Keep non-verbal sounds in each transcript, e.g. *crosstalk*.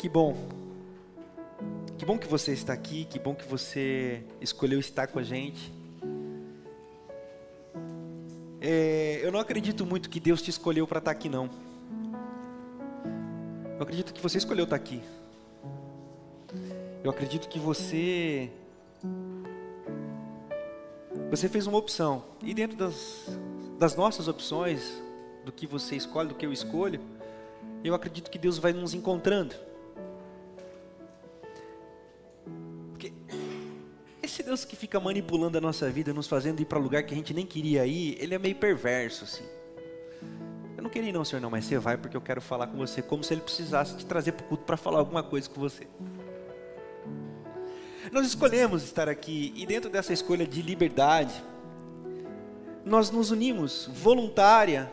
Que bom. Que bom que você está aqui, que bom que você escolheu estar com a gente. É, eu não acredito muito que Deus te escolheu para estar aqui, não. Eu acredito que você escolheu estar aqui. Eu acredito que você. Você fez uma opção. E dentro das, das nossas opções, do que você escolhe, do que eu escolho, eu acredito que Deus vai nos encontrando. Esse Deus que fica manipulando a nossa vida, nos fazendo ir para lugar que a gente nem queria ir, ele é meio perverso, assim. Eu não queria ir não, Senhor, não, mas você vai porque eu quero falar com você, como se ele precisasse te trazer para o culto para falar alguma coisa com você. Nós escolhemos estar aqui e dentro dessa escolha de liberdade, nós nos unimos voluntária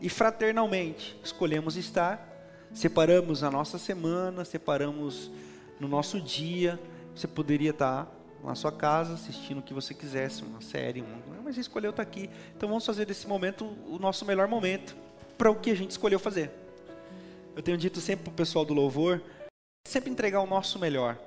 e fraternalmente. Escolhemos estar, separamos a nossa semana, separamos no nosso dia. Você poderia estar na sua casa assistindo o que você quisesse, uma série, um, mas escolheu estar aqui. Então vamos fazer desse momento o nosso melhor momento para o que a gente escolheu fazer. Eu tenho dito sempre para o pessoal do louvor, sempre entregar o nosso melhor.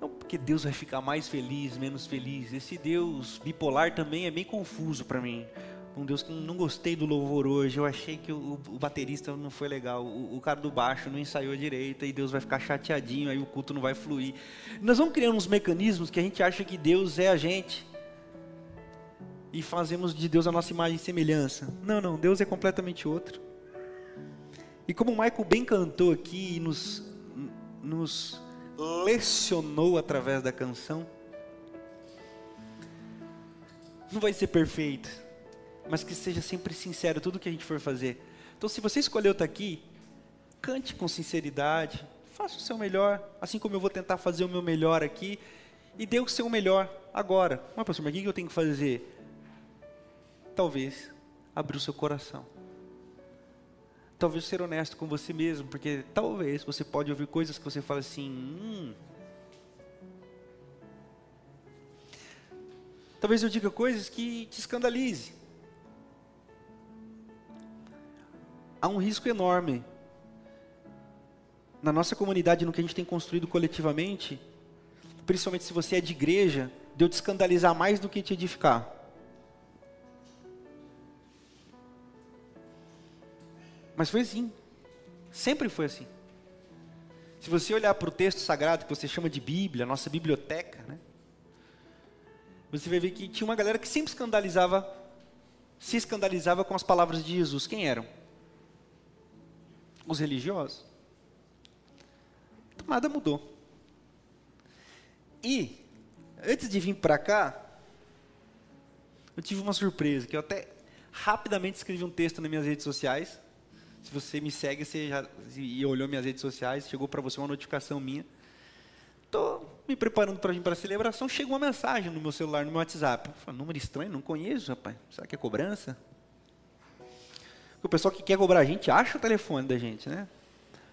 Não porque Deus vai ficar mais feliz, menos feliz. Esse Deus bipolar também é bem confuso para mim. Um Deus que não gostei do louvor hoje. Eu achei que o, o baterista não foi legal. O, o, cara do baixo não ensaiou direito. E Deus vai ficar chateadinho. Aí o culto não vai fluir. Nós vamos criando uns mecanismos que a gente acha que Deus é a gente. E fazemos de Deus a nossa imagem e semelhança. Não, não. Deus é completamente outro. E como o Michael bem cantou aqui e nos, nos lecionou através da canção. Não vai ser perfeito, mas que seja sempre sincero tudo que a gente for fazer. Então, se você escolheu estar aqui, cante com sinceridade, faça o seu melhor, assim como eu vou tentar fazer o meu melhor aqui, e dê o seu melhor agora. Mas, pastor, mas o que eu tenho que fazer? Talvez abrir o seu coração talvez ser honesto com você mesmo, porque talvez você pode ouvir coisas que você fala assim, hum. Talvez eu diga coisas que te escandalize. Há um risco enorme na nossa comunidade, no que a gente tem construído coletivamente, principalmente se você é de igreja, de eu te escandalizar mais do que te edificar. Mas foi assim. Sempre foi assim. Se você olhar para o texto sagrado que você chama de Bíblia, nossa biblioteca, né? Você vai ver que tinha uma galera que sempre escandalizava, se escandalizava com as palavras de Jesus. Quem eram? Os religiosos. Então, nada mudou. E, antes de vir para cá, eu tive uma surpresa, que eu até rapidamente escrevi um texto nas minhas redes sociais, se você me segue você já, e olhou minhas redes sociais, chegou para você uma notificação minha. Estou me preparando para vir para a celebração, chega uma mensagem no meu celular, no meu WhatsApp. Falo, número estranho, não conheço, rapaz. Será que é cobrança? O pessoal que quer cobrar a gente acha o telefone da gente, né?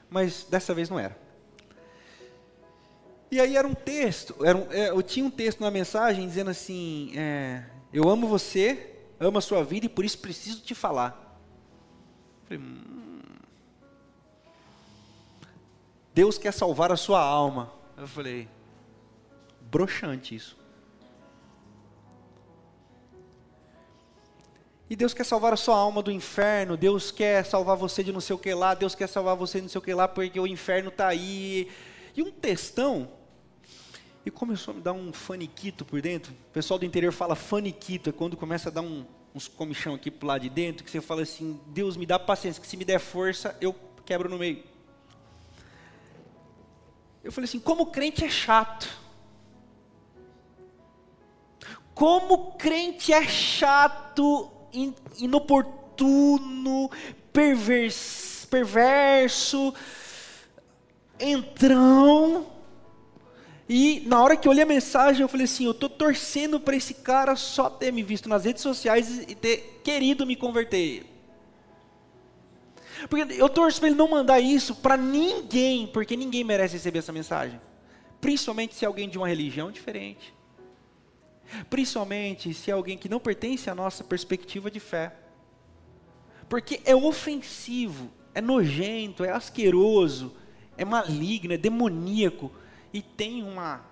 Mas dessa vez não era. E aí era um texto, era um, é, eu tinha um texto na mensagem dizendo assim: é, Eu amo você, amo a sua vida e por isso preciso te falar. Falei, hum. Deus quer salvar a sua alma. Eu falei, broxante isso. E Deus quer salvar a sua alma do inferno, Deus quer salvar você de não sei o que lá, Deus quer salvar você de não sei o que lá, porque o inferno está aí. E um textão, e começou a me dar um faniquito por dentro. O pessoal do interior fala faniquito, é quando começa a dar um, uns comichão aqui pro lado de dentro, que você fala assim, Deus me dá paciência, que se me der força, eu quebro no meio. Eu falei assim, como crente é chato. Como crente é chato, inoportuno, perverso, perverso e na hora que eu olhei a mensagem, eu falei assim: eu estou torcendo para esse cara só ter me visto nas redes sociais e ter querido me converter. Porque eu torço para ele não mandar isso para ninguém, porque ninguém merece receber essa mensagem. Principalmente se é alguém de uma religião diferente. Principalmente se é alguém que não pertence à nossa perspectiva de fé. Porque é ofensivo, é nojento, é asqueroso, é maligno, é demoníaco e tem uma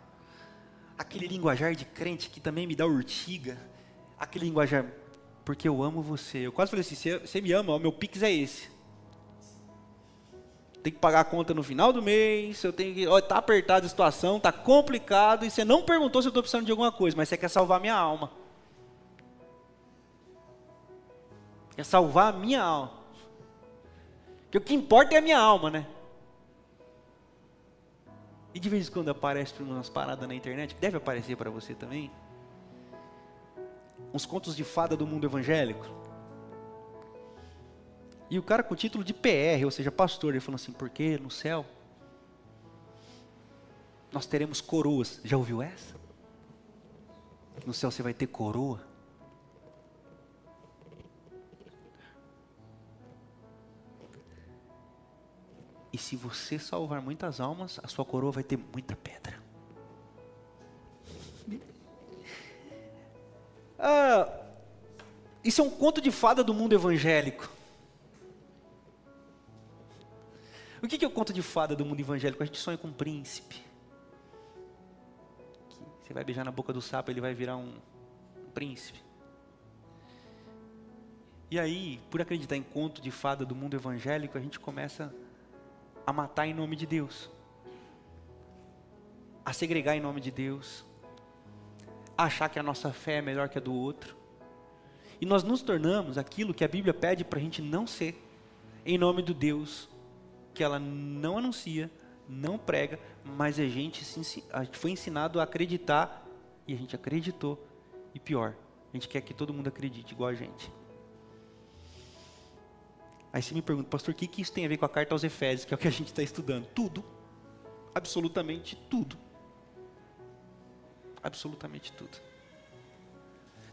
aquele linguajar de crente que também me dá urtiga, aquele linguajar porque eu amo você. Eu quase falei assim, você, me ama, o meu pix é esse. Tem que pagar a conta no final do mês, eu tenho que, ó, tá apertada a situação, tá complicado e você não perguntou se eu estou precisando de alguma coisa, mas você quer salvar minha alma. Quer salvar a minha alma. Porque o que importa é a minha alma, né? E de vez em quando aparece umas paradas na internet, que deve aparecer para você também. Uns contos de fada do mundo evangélico. E o cara com o título de PR, ou seja, pastor, ele falou assim: porque no céu nós teremos coroas. Já ouviu essa? No céu você vai ter coroa. E se você salvar muitas almas, a sua coroa vai ter muita pedra. Ah, isso é um conto de fada do mundo evangélico. O que é o conto de fada do mundo evangélico? A gente sonha com um príncipe. Você vai beijar na boca do sapo, ele vai virar um, um príncipe. E aí, por acreditar em conto de fada do mundo evangélico, a gente começa a matar em nome de Deus, a segregar em nome de Deus, a achar que a nossa fé é melhor que a do outro. E nós nos tornamos aquilo que a Bíblia pede para a gente não ser, em nome do Deus que ela não anuncia, não prega, mas a gente, a gente foi ensinado a acreditar e a gente acreditou. E pior, a gente quer que todo mundo acredite igual a gente. Aí você me pergunta, pastor, o que, que isso tem a ver com a carta aos Efésios, que é o que a gente está estudando? Tudo. Absolutamente tudo. Absolutamente tudo.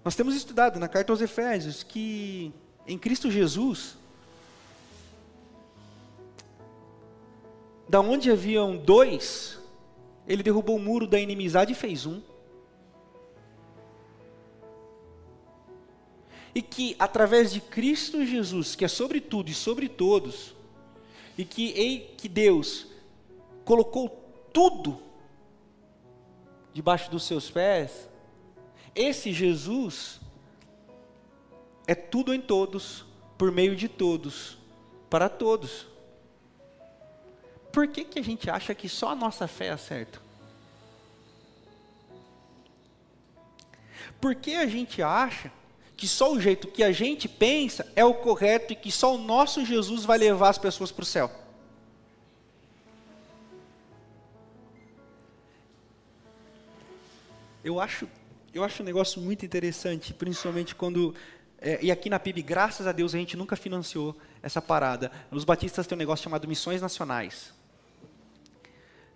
Nós temos estudado na carta aos Efésios que em Cristo Jesus, da onde haviam dois, ele derrubou o muro da inimizade e fez um. e que através de Cristo Jesus, que é sobre tudo e sobre todos, e que, e que Deus colocou tudo debaixo dos seus pés, esse Jesus é tudo em todos, por meio de todos, para todos. Por que, que a gente acha que só a nossa fé é certa? Por que a gente acha que só o jeito que a gente pensa é o correto e que só o nosso Jesus vai levar as pessoas para o céu. Eu acho, eu acho um negócio muito interessante, principalmente quando é, e aqui na PIB, graças a Deus, a gente nunca financiou essa parada. Os batistas têm um negócio chamado missões nacionais.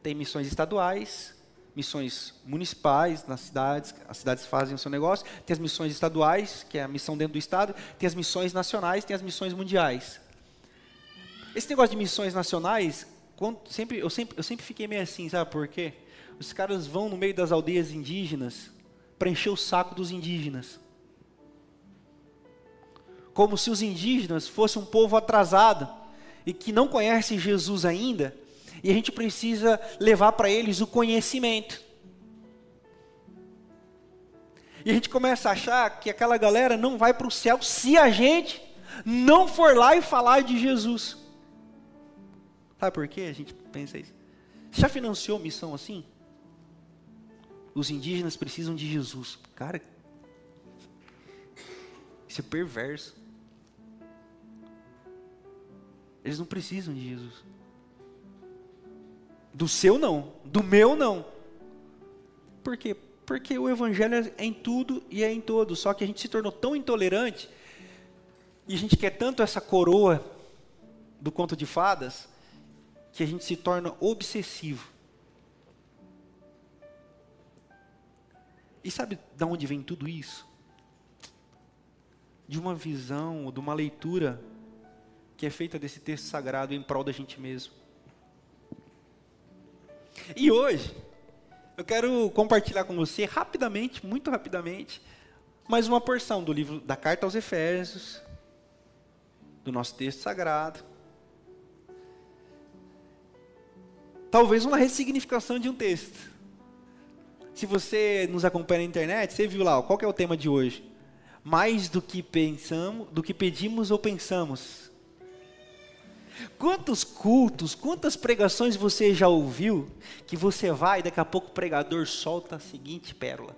Tem missões estaduais, missões municipais nas cidades, as cidades fazem o seu negócio, tem as missões estaduais, que é a missão dentro do estado, tem as missões nacionais, tem as missões mundiais. Esse negócio de missões nacionais, quando, sempre, eu, sempre, eu sempre fiquei meio assim, sabe por quê? Os caras vão no meio das aldeias indígenas para encher o saco dos indígenas. Como se os indígenas fossem um povo atrasado e que não conhece Jesus ainda, e a gente precisa levar para eles o conhecimento. E a gente começa a achar que aquela galera não vai para o céu se a gente não for lá e falar de Jesus. Sabe por quê a gente pensa isso? Já financiou missão assim? Os indígenas precisam de Jesus. Cara, isso é perverso. Eles não precisam de Jesus. Do seu não, do meu não. Por quê? Porque o evangelho é em tudo e é em todo, só que a gente se tornou tão intolerante e a gente quer tanto essa coroa do conto de fadas que a gente se torna obsessivo. E sabe de onde vem tudo isso? De uma visão, de uma leitura que é feita desse texto sagrado em prol da gente mesmo. E hoje, eu quero compartilhar com você rapidamente, muito rapidamente, mais uma porção do livro da Carta aos Efésios, do nosso texto sagrado. Talvez uma ressignificação de um texto. Se você nos acompanha na internet, você viu lá, qual é o tema de hoje? Mais do que pensamos, do que pedimos ou pensamos. Quantos cultos, quantas pregações você já ouviu que você vai e daqui a pouco o pregador solta a seguinte pérola?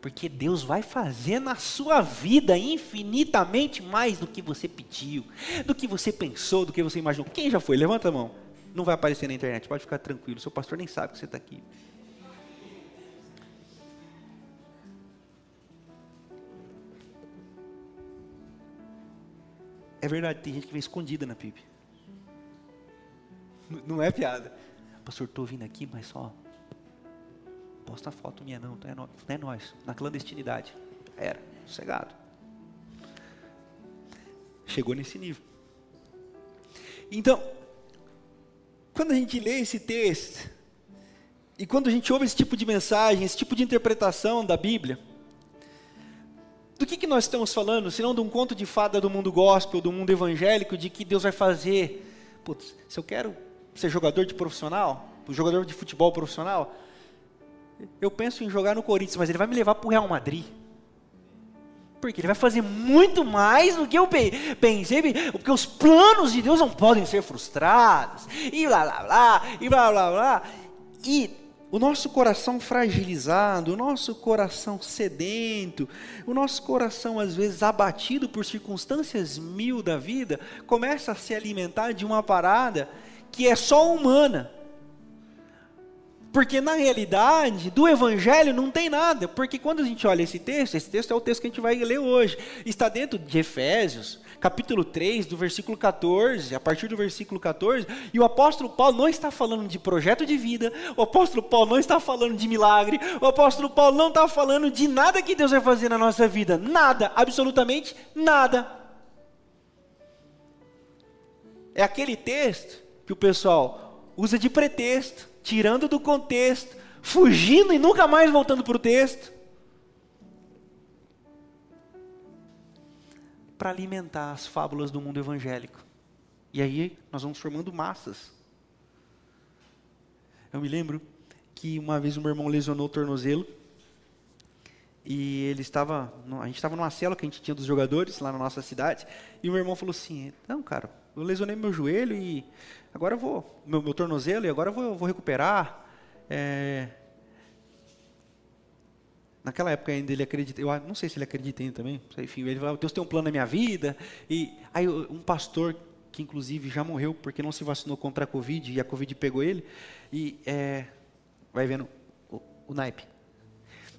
Porque Deus vai fazer na sua vida infinitamente mais do que você pediu, do que você pensou, do que você imaginou. Quem já foi? Levanta a mão. Não vai aparecer na internet, pode ficar tranquilo. Seu pastor nem sabe que você está aqui. É verdade, tem gente que vem escondida na PIB. *laughs* Não é piada. Pastor, estou vindo aqui, mas só. Posta foto minha não, não é, nós, não é nós. Na clandestinidade. Era, sossegado. Chegou nesse nível. Então, quando a gente lê esse texto, e quando a gente ouve esse tipo de mensagem, esse tipo de interpretação da Bíblia, do que, que nós estamos falando, se não de um conto de fada do mundo gospel, do mundo evangélico, de que Deus vai fazer. Putz, se eu quero ser jogador de profissional, jogador de futebol profissional, eu penso em jogar no Corinthians, mas ele vai me levar para o Real Madrid. Porque ele vai fazer muito mais do que eu pensei, porque os planos de Deus não podem ser frustrados, e blá blá blá, e blá blá blá. E o nosso coração fragilizado, o nosso coração sedento, o nosso coração às vezes abatido por circunstâncias mil da vida, começa a se alimentar de uma parada que é só humana. Porque na realidade, do evangelho não tem nada. Porque quando a gente olha esse texto, esse texto é o texto que a gente vai ler hoje, está dentro de Efésios, capítulo 3, do versículo 14, a partir do versículo 14, e o apóstolo Paulo não está falando de projeto de vida, o apóstolo Paulo não está falando de milagre, o apóstolo Paulo não está falando de nada que Deus vai fazer na nossa vida, nada, absolutamente nada. É aquele texto que o pessoal usa de pretexto, tirando do contexto, fugindo e nunca mais voltando para o texto. para alimentar as fábulas do mundo evangélico. E aí nós vamos formando massas. Eu me lembro que uma vez o meu irmão lesionou o tornozelo e ele estava, a gente estava numa cela que a gente tinha dos jogadores lá na nossa cidade e o meu irmão falou assim, não cara, eu lesionei meu joelho e agora eu vou, meu, meu tornozelo e agora eu vou, eu vou recuperar. É, Naquela época ainda ele acredita, eu não sei se ele acredita ainda também, enfim, ele falou, Deus tem um plano na minha vida. E aí um pastor que inclusive já morreu porque não se vacinou contra a Covid e a Covid pegou ele, e é, vai vendo o, o naipe.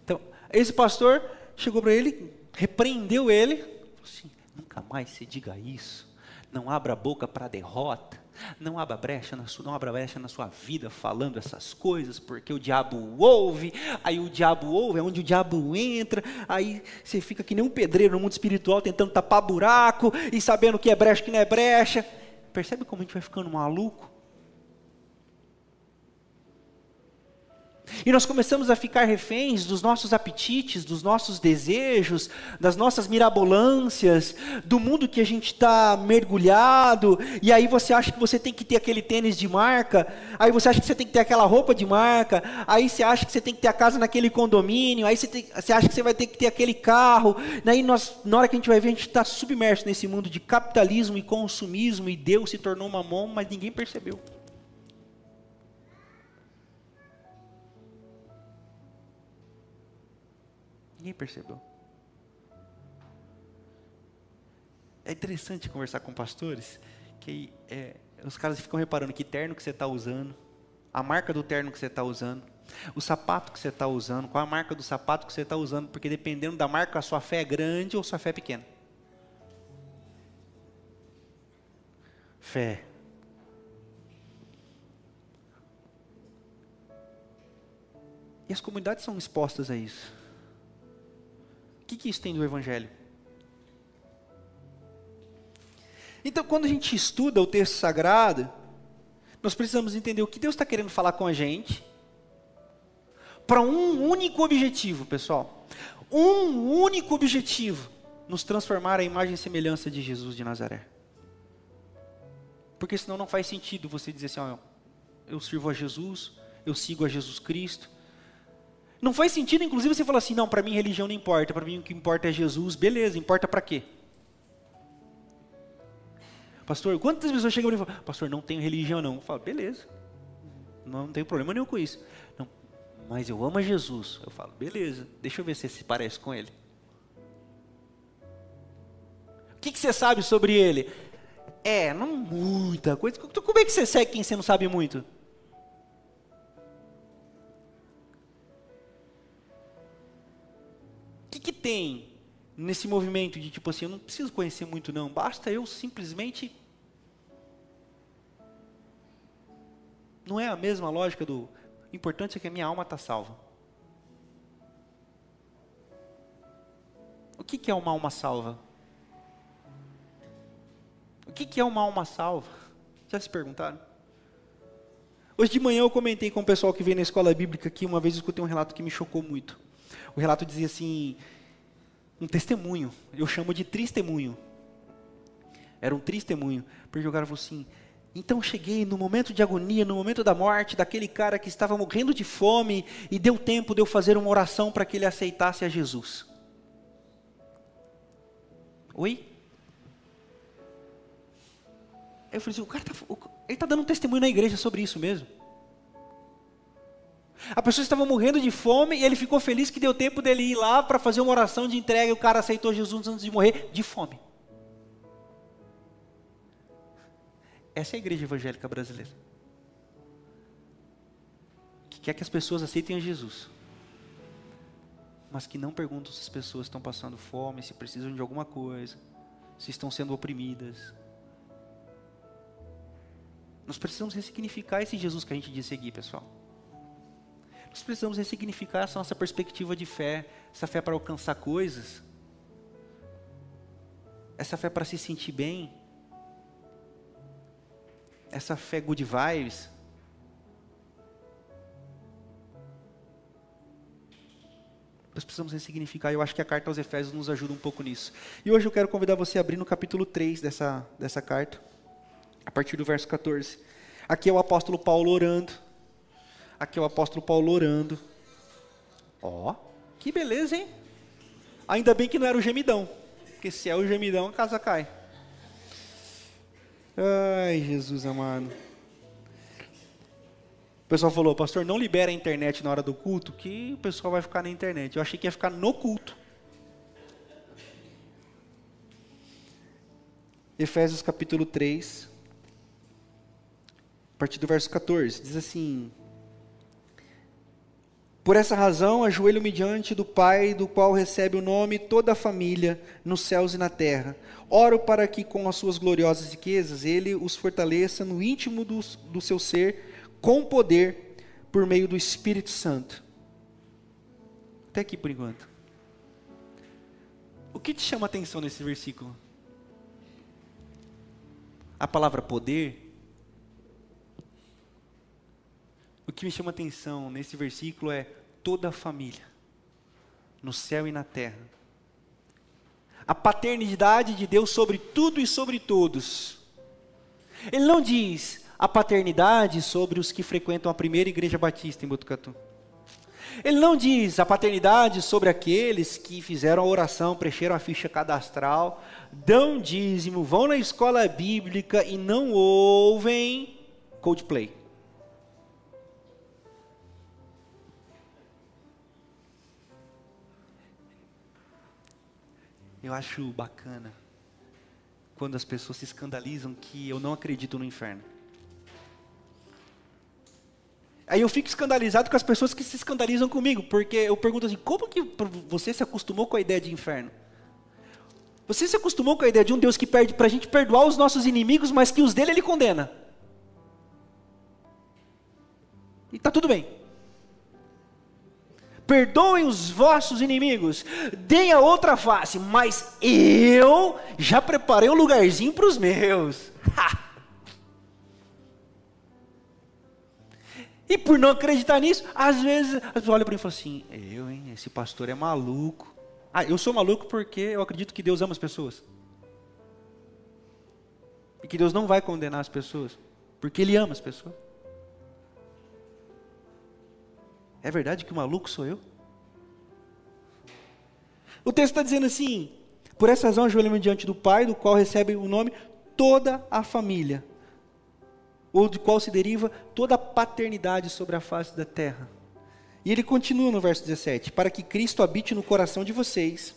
Então, esse pastor chegou para ele, repreendeu ele, falou assim, nunca mais se diga isso, não abra a boca para derrota, não abra brecha na sua, não abra brecha na sua vida falando essas coisas, porque o diabo ouve, aí o diabo ouve, é onde o diabo entra, aí você fica que nem um pedreiro no mundo espiritual tentando tapar buraco e sabendo que é brecha que não é brecha. Percebe como a gente vai ficando maluco? E nós começamos a ficar reféns dos nossos apetites, dos nossos desejos, das nossas mirabolâncias, do mundo que a gente está mergulhado. E aí você acha que você tem que ter aquele tênis de marca, aí você acha que você tem que ter aquela roupa de marca, aí você acha que você tem que ter a casa naquele condomínio, aí você, tem, você acha que você vai ter que ter aquele carro. Daí nós, na hora que a gente vai ver, a gente está submerso nesse mundo de capitalismo e consumismo, e Deus se tornou uma mão, mas ninguém percebeu. Ninguém percebeu. É interessante conversar com pastores que é, os caras ficam reparando que terno que você está usando, a marca do terno que você está usando, o sapato que você está usando, qual a marca do sapato que você está usando, porque dependendo da marca, a sua fé é grande ou a sua fé é pequena. Fé. E as comunidades são expostas a isso que, que isso tem do Evangelho? Então, quando a gente estuda o texto sagrado, nós precisamos entender o que Deus está querendo falar com a gente, para um único objetivo, pessoal. Um único objetivo: nos transformar à imagem e semelhança de Jesus de Nazaré. Porque senão não faz sentido você dizer assim: ó, eu sirvo a Jesus, eu sigo a Jesus Cristo. Não faz sentido, inclusive, você falar assim: não, para mim religião não importa, para mim o que importa é Jesus. Beleza, importa para quê? Pastor, quantas pessoas chegam e falam: Pastor, não tenho religião não. Eu falo: beleza, não, não tenho problema nenhum com isso. Não, mas eu amo a Jesus. Eu falo: beleza, deixa eu ver se se parece com ele. O que, que você sabe sobre ele? É, não muita coisa. Como é que você segue quem você não sabe muito? Que, que tem nesse movimento de tipo assim, eu não preciso conhecer muito não, basta eu simplesmente. Não é a mesma lógica do. O importante é que a minha alma está salva. O que, que é uma alma salva? O que, é uma alma salva? Já se perguntaram? Hoje de manhã eu comentei com o pessoal que veio na escola bíblica aqui, uma vez eu escutei um relato que me chocou muito. O relato dizia assim, um testemunho, eu chamo de testemunho. Era um testemunho, porque o cara falou assim, então cheguei no momento de agonia, no momento da morte, daquele cara que estava morrendo de fome, e deu tempo de eu fazer uma oração para que ele aceitasse a Jesus. Oi? eu falei assim, o cara tá, ele está dando um testemunho na igreja sobre isso mesmo. A pessoa estava morrendo de fome e ele ficou feliz que deu tempo dele ir lá para fazer uma oração de entrega e o cara aceitou Jesus antes de morrer de fome. Essa é a igreja evangélica brasileira. Que quer que as pessoas aceitem a Jesus. Mas que não perguntam se as pessoas estão passando fome, se precisam de alguma coisa, se estão sendo oprimidas, nós precisamos ressignificar esse Jesus que a gente diz seguir, pessoal. Nós precisamos ressignificar essa nossa perspectiva de fé, essa fé para alcançar coisas, essa fé para se sentir bem, essa fé good vibes. Nós precisamos ressignificar, eu acho que a carta aos Efésios nos ajuda um pouco nisso. E hoje eu quero convidar você a abrir no capítulo 3 dessa, dessa carta a partir do verso 14. Aqui é o apóstolo Paulo orando. Aqui é o apóstolo Paulo orando. Ó, oh, que beleza, hein? Ainda bem que não era o gemidão. Porque se é o gemidão, a casa cai. Ai, Jesus amado. O pessoal falou, pastor, não libera a internet na hora do culto, que o pessoal vai ficar na internet. Eu achei que ia ficar no culto. Efésios capítulo 3 partir do verso 14, diz assim: Por essa razão, ajoelho-me diante do Pai, do qual recebe o nome toda a família, nos céus e na terra. Oro para que, com as suas gloriosas riquezas, Ele os fortaleça no íntimo do, do seu ser, com poder, por meio do Espírito Santo. Até aqui por enquanto. O que te chama a atenção nesse versículo? A palavra poder O que me chama atenção nesse versículo é toda a família, no céu e na terra. A paternidade de Deus sobre tudo e sobre todos. Ele não diz a paternidade sobre os que frequentam a primeira igreja batista em Botucatu. Ele não diz a paternidade sobre aqueles que fizeram a oração, preencheram a ficha cadastral, dão dízimo, vão na escola bíblica e não ouvem Coldplay. Eu acho bacana quando as pessoas se escandalizam que eu não acredito no inferno. Aí eu fico escandalizado com as pessoas que se escandalizam comigo, porque eu pergunto assim: como que você se acostumou com a ideia de inferno? Você se acostumou com a ideia de um Deus que pede para a gente perdoar os nossos inimigos, mas que os dele ele condena. E está tudo bem perdoem os vossos inimigos, deem a outra face, mas eu já preparei um lugarzinho para os meus. e por não acreditar nisso, às vezes as pessoas olham para mim e falam assim: eu, hein, esse pastor é maluco. Ah, eu sou maluco porque eu acredito que Deus ama as pessoas. E que Deus não vai condenar as pessoas, porque Ele ama as pessoas. É verdade que o maluco sou eu? O texto está dizendo assim: por essa razão ajoelhamos diante do Pai, do qual recebe o nome toda a família, ou de qual se deriva toda a paternidade sobre a face da terra. E ele continua no verso 17: para que Cristo habite no coração de vocês,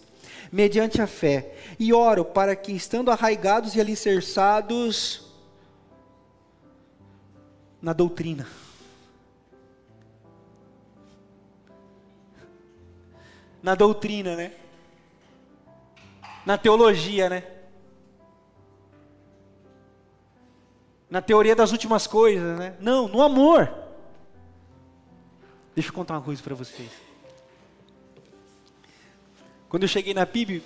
mediante a fé, e oro para que, estando arraigados e alicerçados na doutrina, na doutrina, né? Na teologia, né? Na teoria das últimas coisas, né? Não, no amor. Deixa eu contar uma coisa para vocês. Quando eu cheguei na PIB,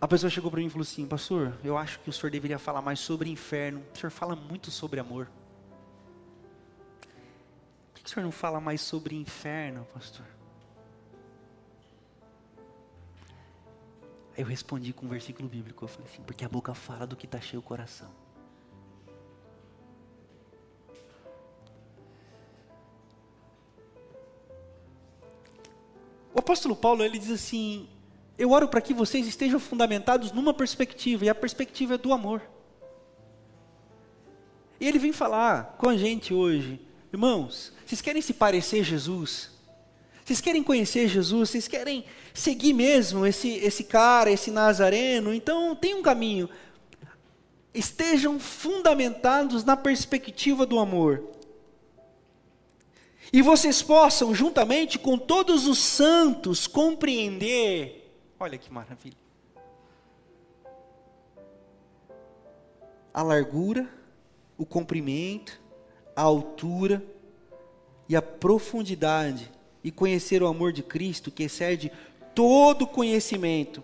a pessoa chegou para mim e falou assim: Pastor, eu acho que o senhor deveria falar mais sobre inferno. O senhor fala muito sobre amor o senhor não fala mais sobre inferno, pastor? Aí eu respondi com um versículo bíblico. Eu falei assim: porque a boca fala do que está cheio o coração. O apóstolo Paulo ele diz assim: Eu oro para que vocês estejam fundamentados numa perspectiva, e a perspectiva é do amor. E ele vem falar com a gente hoje Irmãos, vocês querem se parecer Jesus? Vocês querem conhecer Jesus? Vocês querem seguir mesmo esse, esse cara, esse nazareno? Então tem um caminho. Estejam fundamentados na perspectiva do amor. E vocês possam, juntamente com todos os santos, compreender. Olha que maravilha. A largura, o comprimento, a altura e a profundidade e conhecer o amor de Cristo que excede todo conhecimento,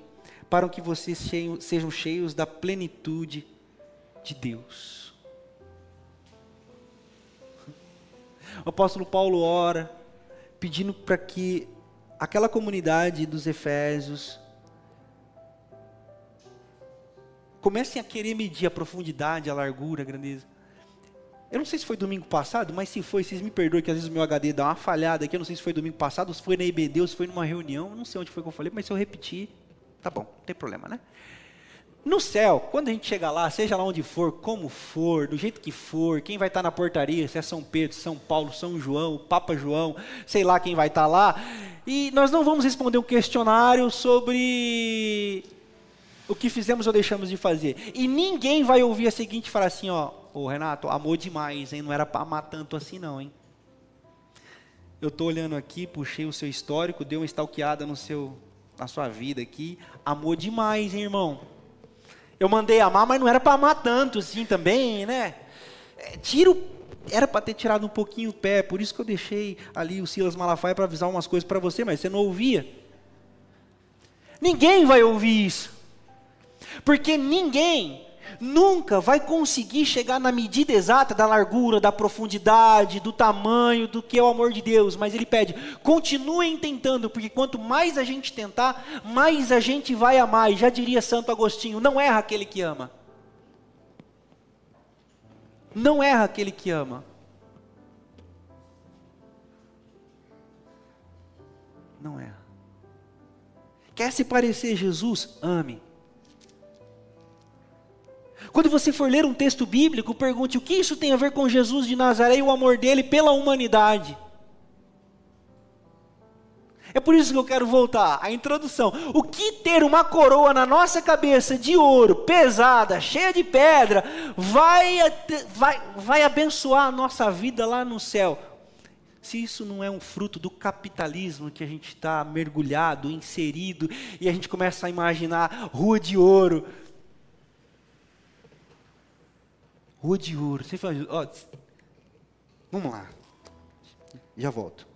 para que vocês sejam cheios da plenitude de Deus. O apóstolo Paulo ora, pedindo para que aquela comunidade dos Efésios comecem a querer medir a profundidade, a largura, a grandeza. Eu não sei se foi domingo passado, mas se foi, vocês me perdoem que às vezes o meu HD dá uma falhada aqui. Eu não sei se foi domingo passado, se foi na IBD ou se foi numa reunião. Não sei onde foi que eu falei, mas se eu repetir, tá bom, não tem problema, né? No céu, quando a gente chegar lá, seja lá onde for, como for, do jeito que for, quem vai estar na portaria, se é São Pedro, São Paulo, São João, Papa João, sei lá quem vai estar lá, e nós não vamos responder um questionário sobre o que fizemos ou deixamos de fazer. E ninguém vai ouvir a seguinte falar assim, ó, Ô Renato, amor demais, hein? Não era para amar tanto assim não, hein? Eu estou olhando aqui, puxei o seu histórico, dei uma stalkeada no seu, na sua vida aqui. Amor demais, hein, irmão? Eu mandei amar, mas não era para amar tanto assim também, né? É, tiro, era para ter tirado um pouquinho o pé, por isso que eu deixei ali o Silas Malafaia para avisar umas coisas para você, mas você não ouvia. Ninguém vai ouvir isso. Porque ninguém nunca vai conseguir chegar na medida exata da largura, da profundidade, do tamanho, do que é o amor de Deus, mas ele pede: continuem tentando, porque quanto mais a gente tentar, mais a gente vai amar. E já diria Santo Agostinho: não erra aquele que ama. Não erra aquele que ama. Não erra. Quer se parecer Jesus? Ame. Quando você for ler um texto bíblico, pergunte o que isso tem a ver com Jesus de Nazaré e o amor dele pela humanidade. É por isso que eu quero voltar à introdução. O que ter uma coroa na nossa cabeça de ouro, pesada, cheia de pedra, vai, vai, vai abençoar a nossa vida lá no céu? Se isso não é um fruto do capitalismo que a gente está mergulhado, inserido, e a gente começa a imaginar rua de ouro, Rua de ouro. Você fala, ó, vamos lá. Já volto.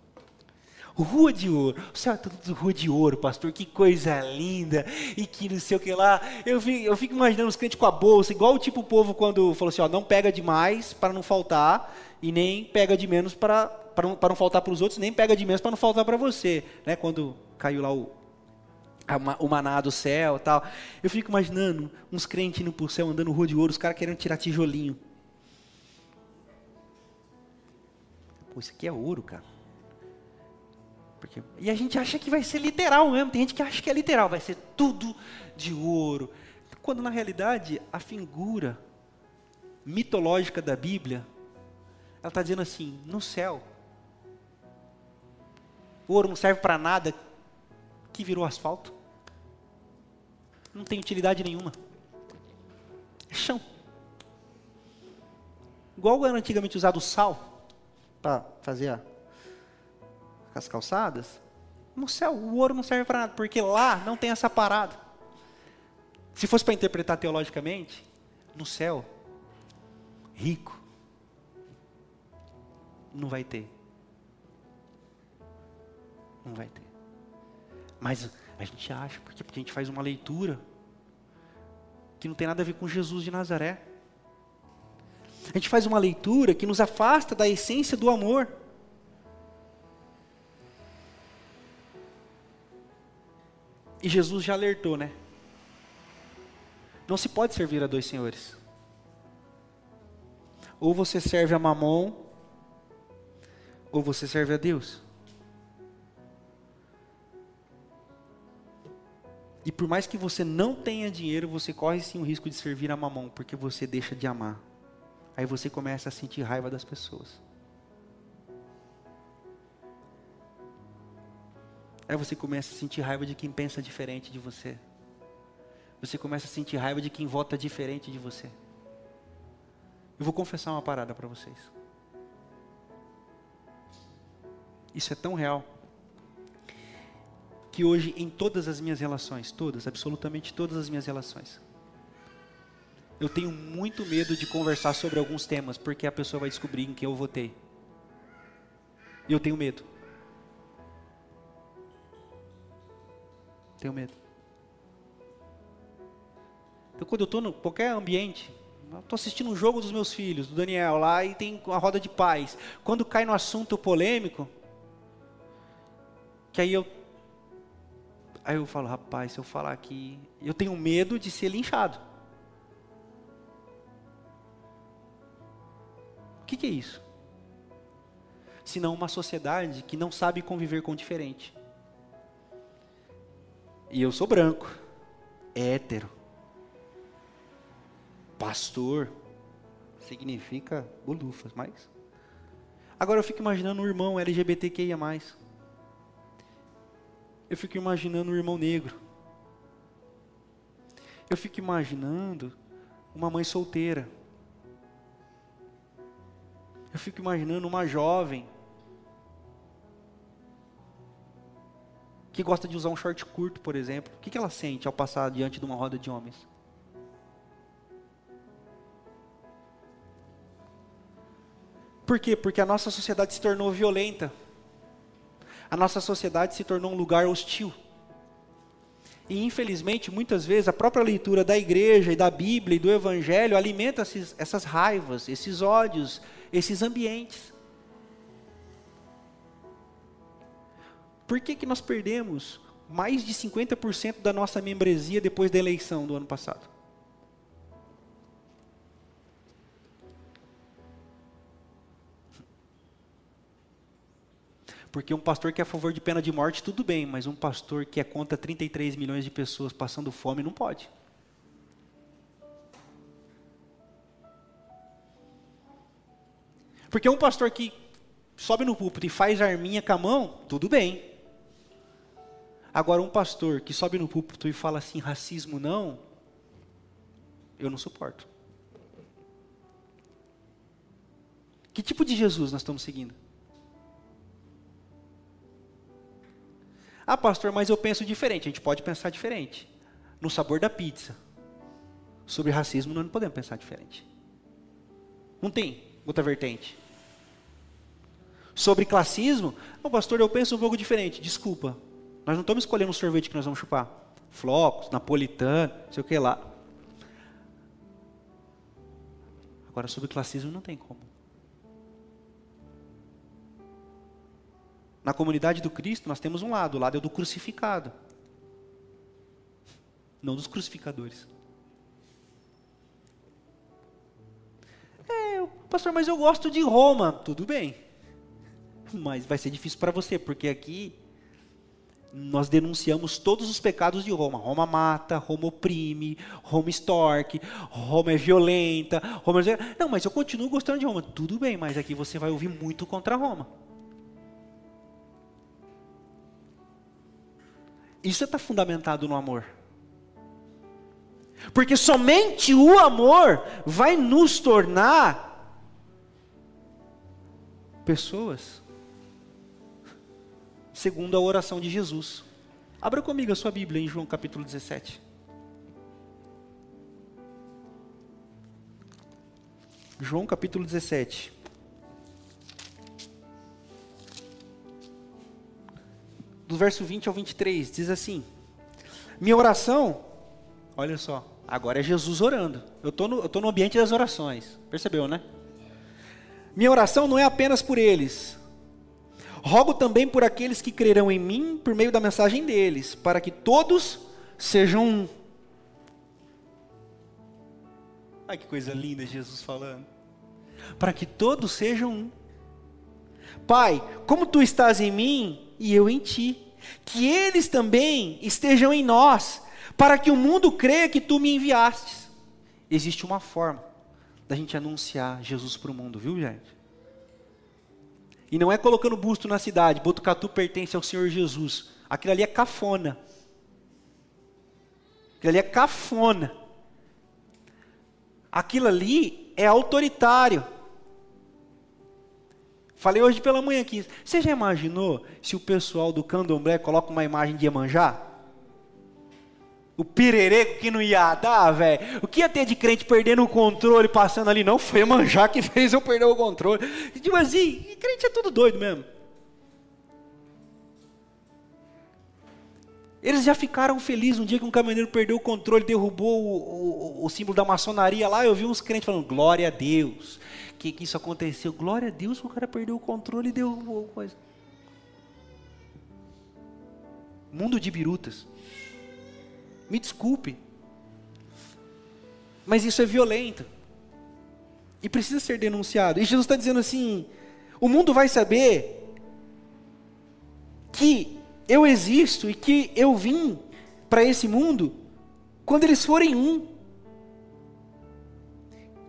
Rua de ouro. O é tudo rua de ouro, pastor. Que coisa linda. E que não sei o que lá. Eu fico, eu fico imaginando os crentes com a bolsa, igual o tipo o povo quando falou assim: ó, não pega demais para não faltar, e nem pega de menos para, para, não, para não faltar para os outros, nem pega de menos para não faltar para você. Né? Quando caiu lá o, o maná do céu tal. Eu fico imaginando uns crentes indo pro céu andando rua de ouro, os caras querendo tirar tijolinho. Pô, isso aqui é ouro, cara. Porque, e a gente acha que vai ser literal mesmo. Tem gente que acha que é literal, vai ser tudo de ouro. Quando na realidade a figura mitológica da Bíblia, ela está dizendo assim: no céu, o ouro não serve para nada, que virou asfalto. Não tem utilidade nenhuma. É chão. Igual era antigamente usado o sal para fazer a, as calçadas. No céu, o ouro não serve para nada, porque lá não tem essa parada. Se fosse para interpretar teologicamente, no céu, rico, não vai ter. Não vai ter. Mas a gente acha, porque, porque a gente faz uma leitura que não tem nada a ver com Jesus de Nazaré. A gente faz uma leitura que nos afasta da essência do amor. E Jesus já alertou, né? Não se pode servir a dois senhores. Ou você serve a Mamon, ou você serve a Deus. E por mais que você não tenha dinheiro, você corre sim o risco de servir a Mamon, porque você deixa de amar. Aí você começa a sentir raiva das pessoas. Aí você começa a sentir raiva de quem pensa diferente de você. Você começa a sentir raiva de quem vota diferente de você. Eu vou confessar uma parada para vocês. Isso é tão real que hoje em todas as minhas relações, todas, absolutamente todas as minhas relações, eu tenho muito medo de conversar sobre alguns temas, porque a pessoa vai descobrir em quem eu votei. E eu tenho medo. Tenho medo. Então, quando eu estou em qualquer ambiente, estou assistindo um jogo dos meus filhos, do Daniel, lá e tem a roda de paz. Quando cai no assunto polêmico, que aí eu. Aí eu falo, rapaz, se eu falar aqui. Eu tenho medo de ser linchado. O que, que é isso? Senão uma sociedade que não sabe conviver com o diferente. E eu sou branco, hétero pastor, significa bolufas, mas. Agora eu fico imaginando um irmão LGBTQIA. Eu fico imaginando um irmão negro. Eu fico imaginando uma mãe solteira. Eu fico imaginando uma jovem que gosta de usar um short curto, por exemplo. O que ela sente ao passar diante de uma roda de homens? Por quê? Porque a nossa sociedade se tornou violenta. A nossa sociedade se tornou um lugar hostil. E infelizmente, muitas vezes, a própria leitura da igreja e da Bíblia e do Evangelho alimenta essas raivas, esses ódios, esses ambientes. Por que, que nós perdemos mais de 50% da nossa membresia depois da eleição do ano passado? Porque um pastor que é a favor de pena de morte, tudo bem, mas um pastor que é contra 33 milhões de pessoas passando fome, não pode. Porque um pastor que sobe no púlpito e faz arminha com a mão, tudo bem. Agora, um pastor que sobe no púlpito e fala assim, racismo não, eu não suporto. Que tipo de Jesus nós estamos seguindo? Ah, pastor, mas eu penso diferente. A gente pode pensar diferente. No sabor da pizza. Sobre racismo, nós não podemos pensar diferente. Não tem outra vertente. Sobre classismo, não, pastor, eu penso um pouco diferente. Desculpa. Nós não estamos escolhendo um sorvete que nós vamos chupar. Flocos, napolitano, sei o que lá. Agora, sobre classismo, não tem como. Na comunidade do Cristo, nós temos um lado, o lado é do crucificado, não dos crucificadores. É, pastor, mas eu gosto de Roma. Tudo bem. Mas vai ser difícil para você, porque aqui nós denunciamos todos os pecados de Roma. Roma mata, Roma oprime, Roma extorque, Roma é violenta, Roma é... Não, mas eu continuo gostando de Roma. Tudo bem, mas aqui você vai ouvir muito contra Roma. Isso está fundamentado no amor. Porque somente o amor vai nos tornar pessoas segundo a oração de Jesus. Abra comigo a sua Bíblia em João capítulo 17. João capítulo 17. Do verso 20 ao 23, diz assim: Minha oração, olha só, agora é Jesus orando. Eu estou no, no ambiente das orações, percebeu, né? Minha oração não é apenas por eles, Rogo também por aqueles que crerão em mim por meio da mensagem deles, para que todos sejam um. Ai que coisa linda Jesus falando. Para que todos sejam um. Pai, como tu estás em mim e eu em ti, que eles também estejam em nós, para que o mundo creia que tu me enviastes. Existe uma forma da gente anunciar Jesus para o mundo, viu, gente? E não é colocando busto na cidade, Botucatu pertence ao Senhor Jesus. Aquilo ali é cafona. Aquilo ali é cafona. Aquilo ali é autoritário. Falei hoje pela manhã aqui. Você já imaginou se o pessoal do candomblé coloca uma imagem de Iemanjá? O pirereco que não ia dar, velho. O que ia ter de crente perdendo o controle, passando ali? Não, foi manjar que *laughs* fez eu perder o controle. Tipo assim, crente é tudo doido mesmo. Eles já ficaram felizes um dia que um caminhoneiro perdeu o controle, derrubou o, o, o, símbolo da maçonaria lá. Eu vi uns crentes falando, glória a Deus, que, que isso aconteceu. Glória a Deus, o cara perdeu o controle e derrubou coisa. Mundo de birutas. Me desculpe. Mas isso é violento. E precisa ser denunciado. E Jesus está dizendo assim: o mundo vai saber que eu existo e que eu vim para esse mundo quando eles forem um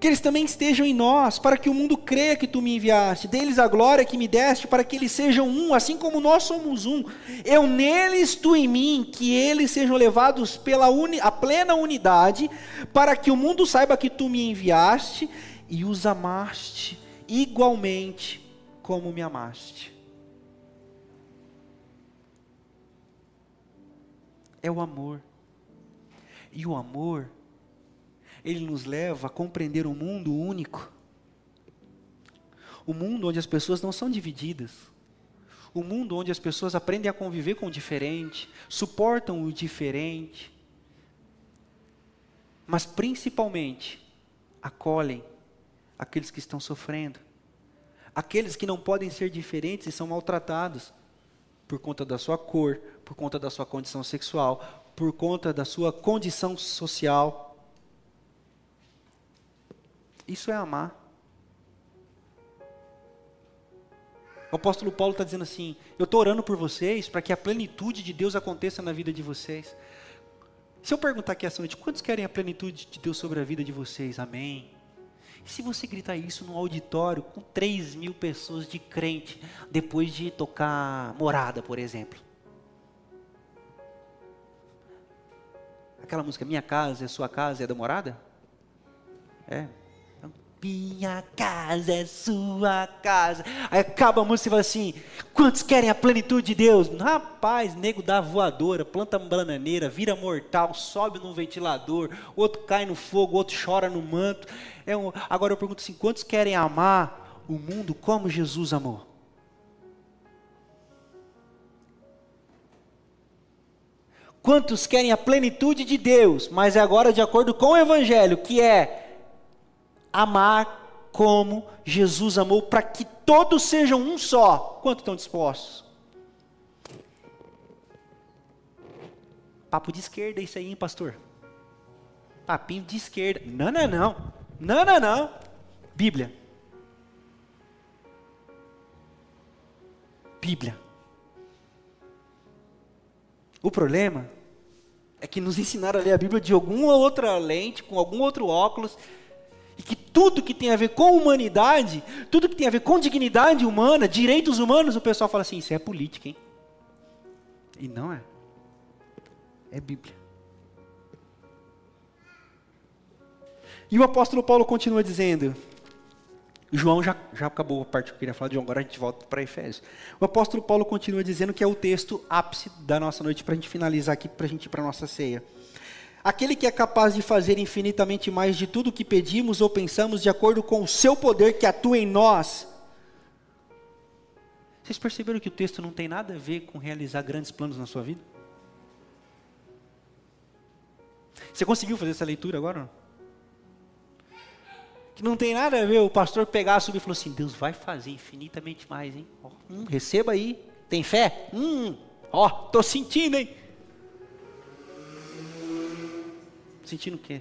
que eles também estejam em nós, para que o mundo creia que tu me enviaste, deles a glória que me deste, para que eles sejam um, assim como nós somos um. Eu neles, tu em mim, que eles sejam levados pela uni, a plena unidade, para que o mundo saiba que tu me enviaste e os amaste igualmente como me amaste. É o amor. E o amor ele nos leva a compreender um mundo único. Um mundo onde as pessoas não são divididas. Um mundo onde as pessoas aprendem a conviver com o diferente, suportam o diferente, mas principalmente acolhem aqueles que estão sofrendo, aqueles que não podem ser diferentes e são maltratados por conta da sua cor, por conta da sua condição sexual, por conta da sua condição social. Isso é amar. O apóstolo Paulo está dizendo assim: Eu estou orando por vocês para que a plenitude de Deus aconteça na vida de vocês. Se eu perguntar aqui essa noite, quantos querem a plenitude de Deus sobre a vida de vocês? Amém. E se você gritar isso num auditório com 3 mil pessoas de crente, depois de tocar morada, por exemplo? Aquela música, Minha Casa é Sua Casa, é da morada? É, minha casa é sua casa. Aí acaba a música e fala assim: quantos querem a plenitude de Deus? Rapaz, nego dá voadora, planta bananeira, vira mortal, sobe no ventilador, outro cai no fogo, outro chora no manto. É um... Agora eu pergunto assim: quantos querem amar o mundo como Jesus amou? Quantos querem a plenitude de Deus, mas é agora de acordo com o Evangelho, que é amar como Jesus amou, para que todos sejam um só. Quanto estão dispostos? Papo de esquerda isso aí, hein, pastor? Papinho de esquerda. Não, não, não. Não, não, não. Bíblia. Bíblia. O problema é que nos ensinaram a ler a Bíblia de alguma outra lente, com algum outro óculos, e que tudo que tem a ver com humanidade, tudo que tem a ver com dignidade humana, direitos humanos, o pessoal fala assim: isso é política, hein? E não é. É Bíblia. E o apóstolo Paulo continua dizendo: João já, já acabou a parte que eu queria falar de João, agora a gente volta para Efésios. O apóstolo Paulo continua dizendo que é o texto ápice da nossa noite, para a gente finalizar aqui, para a gente ir para a nossa ceia. Aquele que é capaz de fazer infinitamente mais de tudo o que pedimos ou pensamos, de acordo com o seu poder que atua em nós. Vocês perceberam que o texto não tem nada a ver com realizar grandes planos na sua vida? Você conseguiu fazer essa leitura agora? Que não tem nada a ver o pastor pegar, subir e falar assim: Deus vai fazer infinitamente mais, hein? Oh, hum, receba aí. Tem fé? Hum, ó, oh, tô sentindo, hein? Sentindo o quê?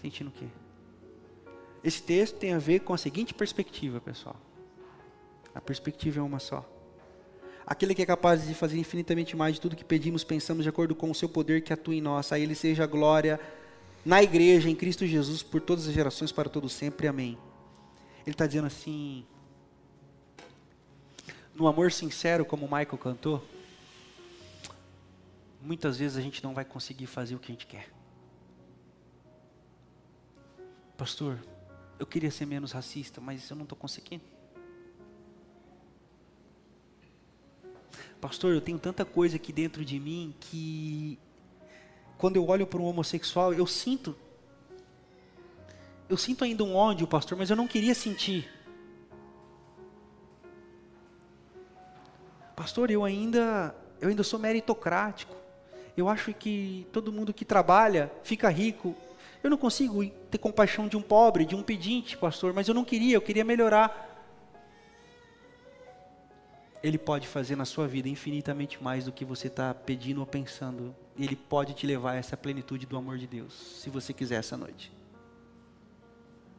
Sentindo o quê? Esse texto tem a ver com a seguinte perspectiva, pessoal. A perspectiva é uma só. Aquele que é capaz de fazer infinitamente mais de tudo que pedimos, pensamos de acordo com o seu poder que atua em nós. A Ele seja a glória na igreja, em Cristo Jesus, por todas as gerações, para todo sempre. Amém. Ele está dizendo assim: no amor sincero, como Michael cantou, muitas vezes a gente não vai conseguir fazer o que a gente quer. Pastor, eu queria ser menos racista, mas eu não estou conseguindo. Pastor, eu tenho tanta coisa aqui dentro de mim que quando eu olho para um homossexual, eu sinto. Eu sinto ainda um ódio, pastor, mas eu não queria sentir. Pastor, eu ainda, eu ainda sou meritocrático. Eu acho que todo mundo que trabalha fica rico. Eu não consigo ter compaixão de um pobre, de um pedinte, pastor, mas eu não queria, eu queria melhorar. Ele pode fazer na sua vida infinitamente mais do que você está pedindo ou pensando. Ele pode te levar a essa plenitude do amor de Deus, se você quiser essa noite.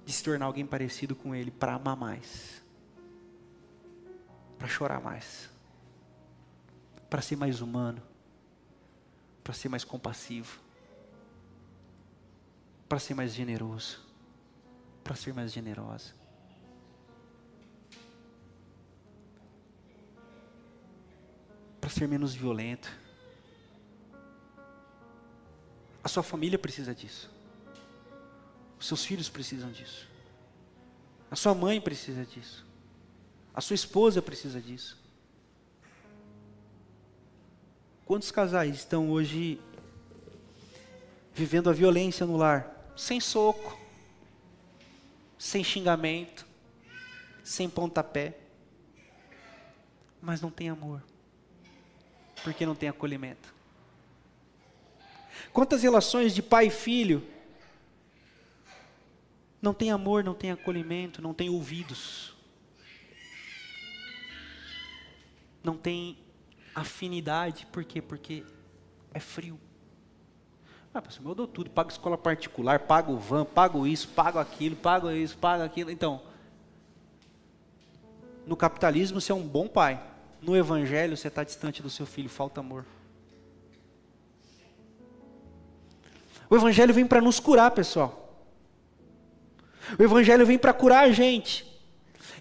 De se tornar alguém parecido com Ele, para amar mais, para chorar mais, para ser mais humano, para ser mais compassivo, para ser mais generoso, para ser mais generosa. Para ser menos violento a sua família precisa disso. Os seus filhos precisam disso. A sua mãe precisa disso. A sua esposa precisa disso. Quantos casais estão hoje vivendo a violência no lar? Sem soco, sem xingamento, sem pontapé, mas não tem amor, porque não tem acolhimento. Quantas relações de pai e filho não tem amor, não tem acolhimento, não tem ouvidos, não tem afinidade, por quê? Porque é frio. Ah, pastor, eu dou tudo, pago escola particular, pago van, pago isso, pago aquilo, pago isso, pago aquilo. Então, no capitalismo você é um bom pai, no evangelho você está distante do seu filho, falta amor. O Evangelho vem para nos curar, pessoal. O Evangelho vem para curar a gente.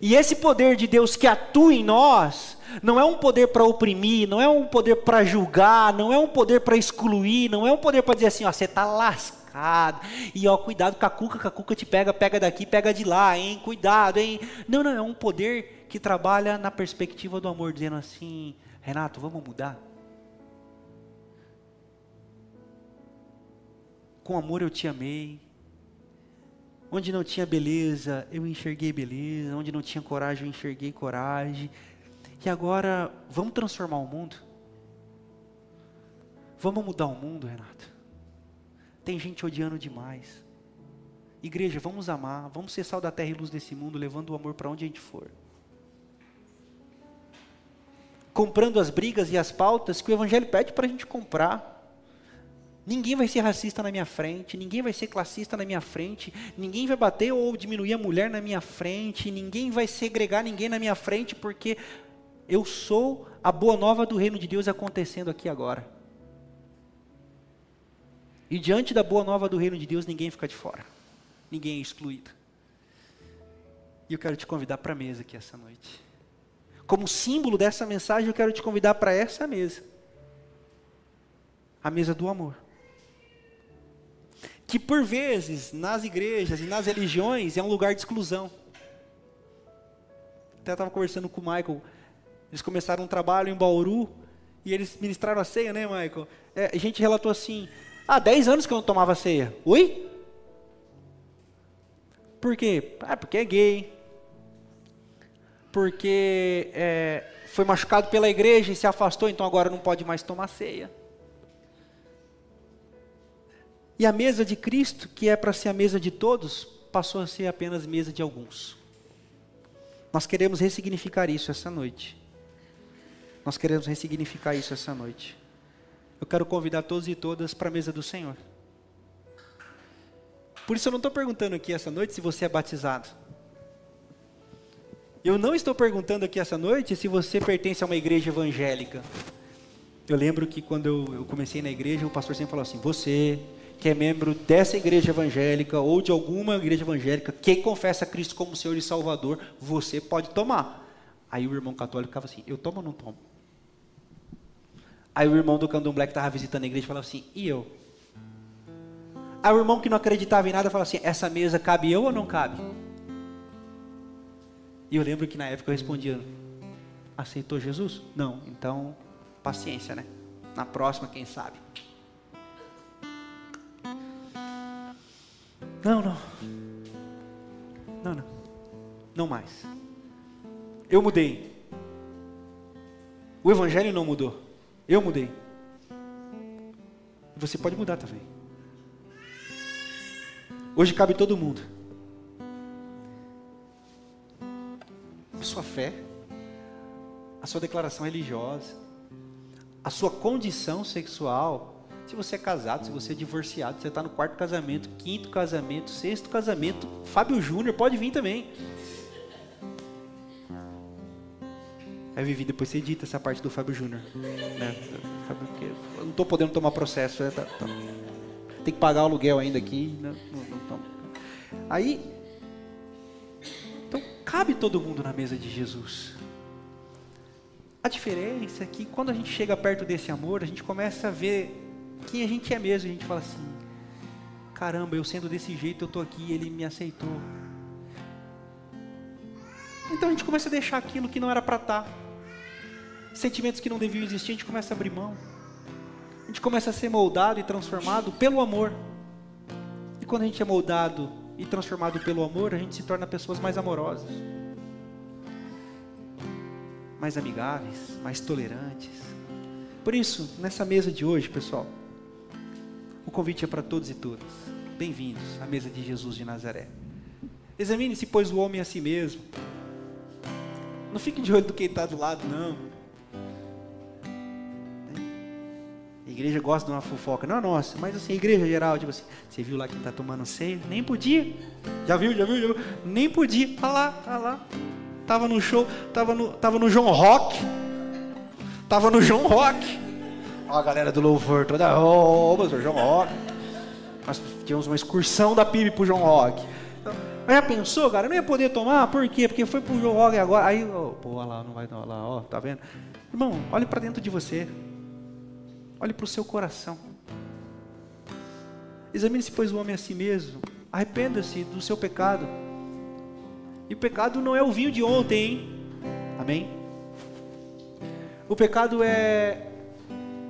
E esse poder de Deus que atua em nós, não é um poder para oprimir, não é um poder para julgar, não é um poder para excluir, não é um poder para dizer assim, ó, você está lascado, e ó, cuidado com a cuca, que a cuca te pega, pega daqui, pega de lá, hein, cuidado, hein. Não, não, é um poder que trabalha na perspectiva do amor, dizendo assim, Renato, vamos mudar? com amor eu te amei. Onde não tinha beleza, eu enxerguei beleza. Onde não tinha coragem, eu enxerguei coragem. E agora, vamos transformar o mundo? Vamos mudar o mundo, Renato? Tem gente odiando demais. Igreja, vamos amar, vamos ser sal da terra e luz desse mundo, levando o amor para onde a gente for. Comprando as brigas e as pautas que o Evangelho pede para a gente comprar Ninguém vai ser racista na minha frente, ninguém vai ser classista na minha frente, ninguém vai bater ou diminuir a mulher na minha frente, ninguém vai segregar ninguém na minha frente, porque eu sou a boa nova do reino de Deus acontecendo aqui agora. E diante da boa nova do reino de Deus, ninguém fica de fora, ninguém é excluído. E eu quero te convidar para a mesa aqui essa noite. Como símbolo dessa mensagem, eu quero te convidar para essa mesa a mesa do amor que por vezes nas igrejas e nas religiões é um lugar de exclusão. Até estava conversando com o Michael, eles começaram um trabalho em Bauru e eles ministraram a ceia, né, Michael? É, a gente relatou assim: há ah, 10 anos que eu não tomava ceia. Oi? Por quê? Ah, porque é gay. Porque é, foi machucado pela igreja e se afastou, então agora não pode mais tomar ceia. E a mesa de Cristo, que é para ser a mesa de todos, passou a ser apenas mesa de alguns. Nós queremos ressignificar isso essa noite. Nós queremos ressignificar isso essa noite. Eu quero convidar todos e todas para a mesa do Senhor. Por isso eu não estou perguntando aqui essa noite se você é batizado. Eu não estou perguntando aqui essa noite se você pertence a uma igreja evangélica. Eu lembro que quando eu, eu comecei na igreja, o pastor sempre falou assim: você que é membro dessa igreja evangélica ou de alguma igreja evangélica que confessa Cristo como Senhor e Salvador, você pode tomar. Aí o irmão católico ficava assim: eu tomo ou não tomo? Aí o irmão do candomblé que estava visitando a igreja falava assim: e eu? Aí o irmão que não acreditava em nada falava assim: essa mesa cabe eu ou não cabe? E eu lembro que na época eu respondia: aceitou Jesus? Não, então paciência, né? Na próxima, quem sabe? Não, não. Não, não. Não mais. Eu mudei. O Evangelho não mudou. Eu mudei. Você pode mudar também. Hoje cabe todo mundo. A sua fé, a sua declaração religiosa, a sua condição sexual, se você é casado, se você é divorciado, você está no quarto casamento, quinto casamento, sexto casamento, Fábio Júnior pode vir também. Aí Vivi, depois você edita essa parte do Fábio Júnior. Né? Eu não estou podendo tomar processo. Né? Tá, tá. Tem que pagar o aluguel ainda aqui. Né? Não, não, não, Aí, então cabe todo mundo na mesa de Jesus. A diferença é que quando a gente chega perto desse amor, a gente começa a ver quem a gente é mesmo. A gente fala assim: caramba, eu sendo desse jeito, eu estou aqui, ele me aceitou. Então a gente começa a deixar aquilo que não era para estar. Sentimentos que não deviam existir, a gente começa a abrir mão. A gente começa a ser moldado e transformado pelo amor. E quando a gente é moldado e transformado pelo amor, a gente se torna pessoas mais amorosas, mais amigáveis, mais tolerantes. Por isso, nessa mesa de hoje, pessoal, o convite é para todos e todas. Bem-vindos à mesa de Jesus de Nazaré. Examine-se, pois, o homem a si mesmo. Não fique de olho do que está do lado, não. Igreja gosta de uma fofoca, não a nossa, mas assim, a igreja geral, tipo assim, você viu lá quem está tomando ceia? Nem podia. Já viu, já viu, já viu? Nem podia. Tá lá, tá lá. Tava no show, tava no, tava no João Rock. Tava no João Rock. Ó, a galera do louvor toda, ô, oh, João Rock. Nós tínhamos uma excursão da PIB pro João Rock. Então, mas já pensou, cara? Eu não ia poder tomar, por quê? Porque foi pro João Rock agora. Aí, oh, pô, olha lá, não vai, não, lá, ó, tá vendo? Irmão, olhe para dentro de você. Olhe para o seu coração. Examine-se, pois, o homem a si mesmo. Arrependa-se do seu pecado. E o pecado não é o vinho de ontem, hein? Amém? O pecado é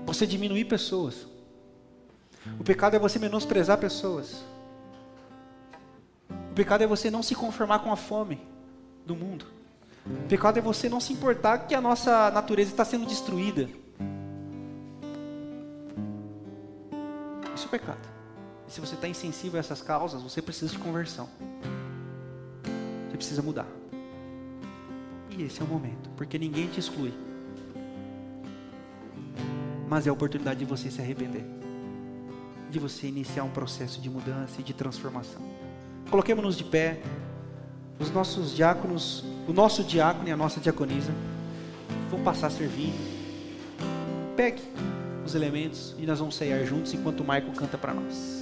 você diminuir pessoas. O pecado é você menosprezar pessoas. O pecado é você não se conformar com a fome do mundo. O pecado é você não se importar que a nossa natureza está sendo destruída. isso é pecado. E se você está insensível a essas causas, você precisa de conversão. Você precisa mudar. E esse é o momento, porque ninguém te exclui. Mas é a oportunidade de você se arrepender, de você iniciar um processo de mudança e de transformação. Coloquemos-nos de pé, os nossos diáconos, o nosso diácono e a nossa diaconisa vão passar a servir. Pegue os elementos e nós vamos sair juntos enquanto o Michael canta para nós.